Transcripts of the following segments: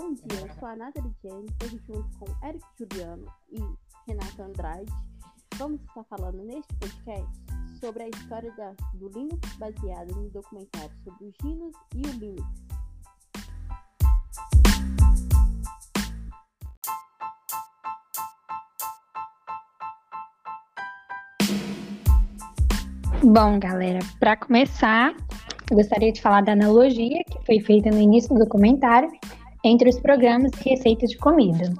Bom dia, eu sou a Nathalie James, estou junto com Eric Juliano e Renato Andrade. Vamos estar falando neste podcast sobre a história da, do Linux baseada no documentário sobre os Linux e o Linux. Bom, galera, para começar, eu gostaria de falar da analogia que foi feita no início do documentário entre os programas de receita de comida.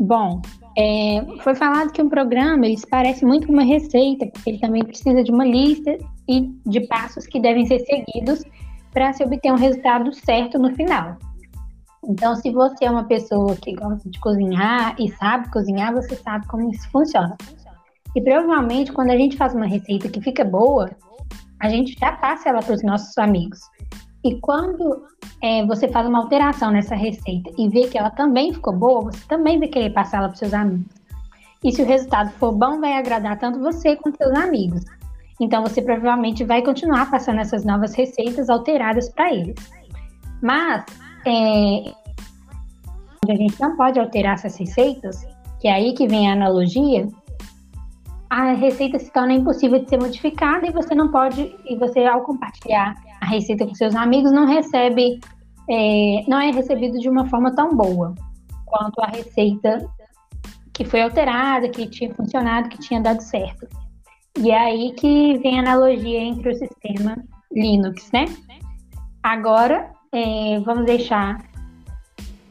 Bom, é, foi falado que um programa ele parece muito com uma receita, porque ele também precisa de uma lista e de passos que devem ser seguidos para se obter um resultado certo no final. Então, se você é uma pessoa que gosta de cozinhar e sabe cozinhar, você sabe como isso funciona. E provavelmente, quando a gente faz uma receita que fica boa, a gente já passa ela para os nossos amigos. E quando é, você faz uma alteração nessa receita e vê que ela também ficou boa, você também vai querer passar ela para seus amigos. E se o resultado for bom, vai agradar tanto você quanto seus amigos. Então você provavelmente vai continuar passando essas novas receitas alteradas para eles. Mas é, a gente não pode alterar essas receitas, que é aí que vem a analogia, a receita se torna impossível de ser modificada e você não pode, e você ao compartilhar a receita com seus amigos não recebe, é, não é recebido de uma forma tão boa quanto a receita que foi alterada, que tinha funcionado, que tinha dado certo. E é aí que vem a analogia entre o sistema Linux, né? Agora, é, vamos deixar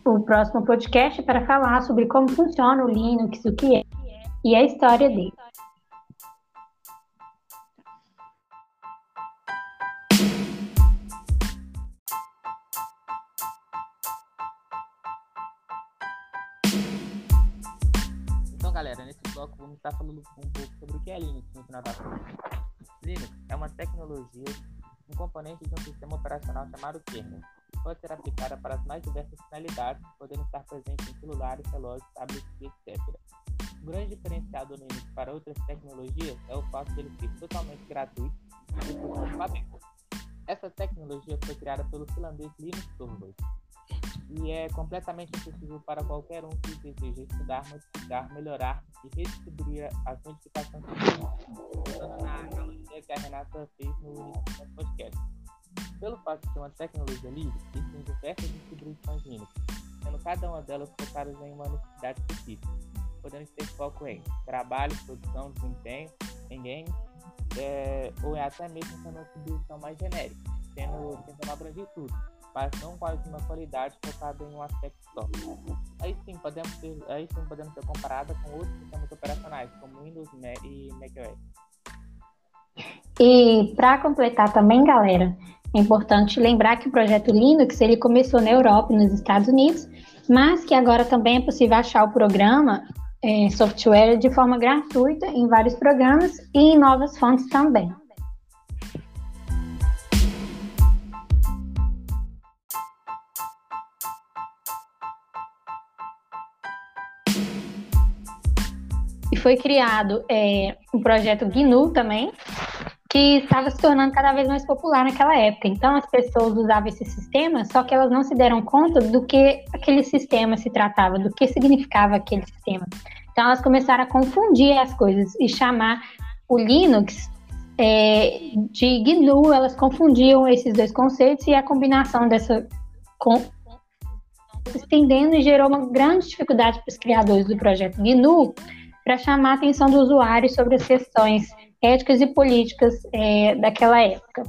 o próximo podcast para falar sobre como funciona o Linux, o que é e a história dele. Galera, nesse bloco vamos estar falando um pouco sobre o que é Linux no final da. Linux é uma tecnologia, um componente de um sistema operacional chamado kernel. Pode ser aplicada para as mais diversas finalidades, podendo estar presente em celulares, relógios, tablets, etc. O grande diferencial do Linux para outras tecnologias é o fato de ele ser totalmente gratuito e Essa tecnologia foi criada pelo finlandês Linus Torvalds e é completamente acessível para qualquer um que deseja estudar, modificar, melhorar e redistribuir as modificações usando na analogia que a Renata fez no início do podcast. Pelo fato de ser uma tecnologia livre, existem diversas distribuições Linux, sendo cada uma delas focadas em uma necessidade específica, podendo ter foco em trabalho, produção, desempenho, em games, é, ou até mesmo sendo uma distribuição mais genérica, tendo, tentando abranger tudo mas não quase uma qualidade focada em um aspecto só. Aí sim podemos ser, aí sim podemos ser comparada com outros sistemas operacionais, como Windows e macOS. E para completar também, galera, é importante lembrar que o projeto Linux ele começou na Europa e nos Estados Unidos, mas que agora também é possível achar o programa é, software de forma gratuita em vários programas e em novas fontes também. Foi criado é, um projeto GNU também, que estava se tornando cada vez mais popular naquela época. Então, as pessoas usavam esse sistema, só que elas não se deram conta do que aquele sistema se tratava, do que significava aquele sistema. Então, elas começaram a confundir as coisas e chamar o Linux é, de GNU. Elas confundiam esses dois conceitos e a combinação dessa com, se estendendo e gerou uma grande dificuldade para os criadores do projeto GNU para chamar a atenção do usuário sobre as questões éticas e políticas é, daquela época.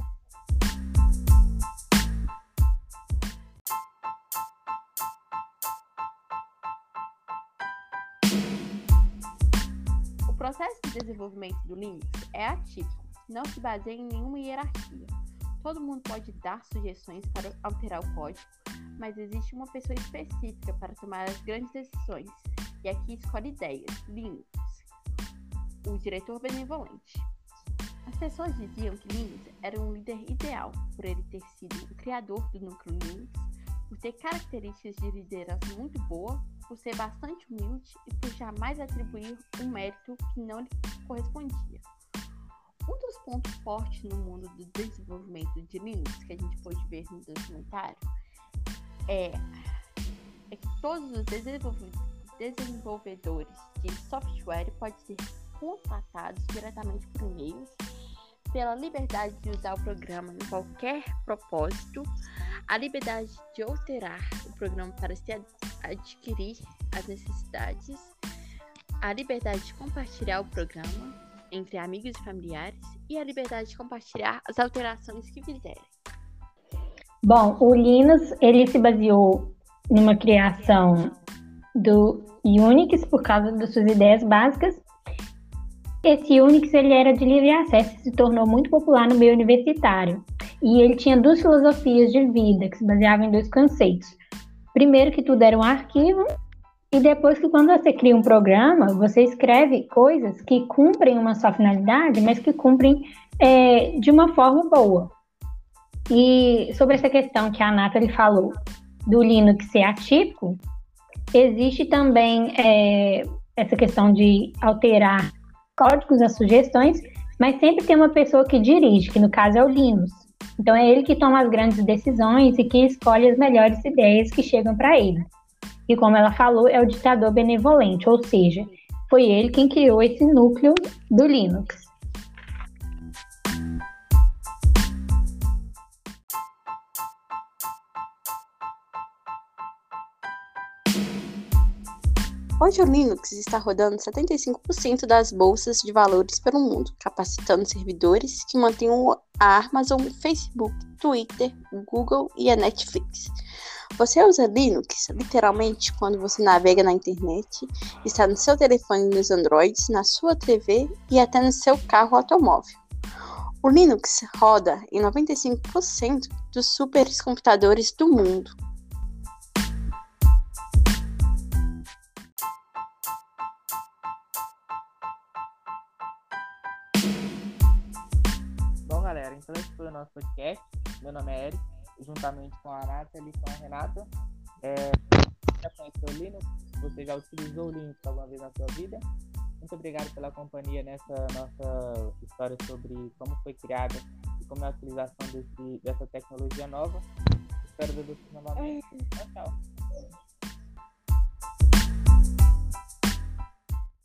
O processo de desenvolvimento do Linux é atípico, não se baseia em nenhuma hierarquia. Todo mundo pode dar sugestões para alterar o código, mas existe uma pessoa específica para tomar as grandes decisões, e aqui escolhe ideias, Linux, o diretor benevolente. As pessoas diziam que Linux era um líder ideal por ele ter sido o criador do núcleo Linux, por ter características de liderança muito boa, por ser bastante humilde e por jamais atribuir um mérito que não lhe correspondia. Um dos pontos fortes no mundo do desenvolvimento de Linux que a gente pode ver no documentário é é que todos os desenvolvedores de software podem ser contratados diretamente por e-mails pela liberdade de usar o programa em qualquer propósito, a liberdade de alterar o programa para se ad adquirir as necessidades, a liberdade de compartilhar o programa entre amigos e familiares e a liberdade de compartilhar as alterações que fizerem. Bom, o Linux ele se baseou numa criação do Unix por causa das suas ideias básicas esse Unix ele era de livre acesso e se tornou muito popular no meio universitário. E ele tinha duas filosofias de vida que se baseavam em dois conceitos. Primeiro que tudo era um arquivo e depois que quando você cria um programa, você escreve coisas que cumprem uma sua finalidade, mas que cumprem é, de uma forma boa. E sobre essa questão que a Nathalie falou do Linux ser atípico, existe também é, essa questão de alterar códigos, as sugestões, mas sempre tem uma pessoa que dirige, que no caso é o Linus. Então é ele que toma as grandes decisões e que escolhe as melhores ideias que chegam para ele. E como ela falou, é o ditador benevolente, ou seja, foi ele quem criou esse núcleo do Linux. Hoje o Linux está rodando 75% das bolsas de valores pelo mundo, capacitando servidores que mantêm a Amazon, Facebook, Twitter, Google e a Netflix. Você usa Linux literalmente quando você navega na internet, está no seu telefone nos Androids, na sua TV e até no seu carro automóvel. O Linux roda em 95% dos supercomputadores do mundo. Galera. Então esse foi o nosso podcast. Meu nome é Eric, juntamente com a Nathalie e com a Renata. É, já conheceu o Linux? Você já utilizou o Linux alguma vez na sua vida? Muito obrigado pela companhia nessa nossa história sobre como foi criada e como é a utilização desse, dessa tecnologia nova. Espero ver vocês novamente. Tchau, tchau.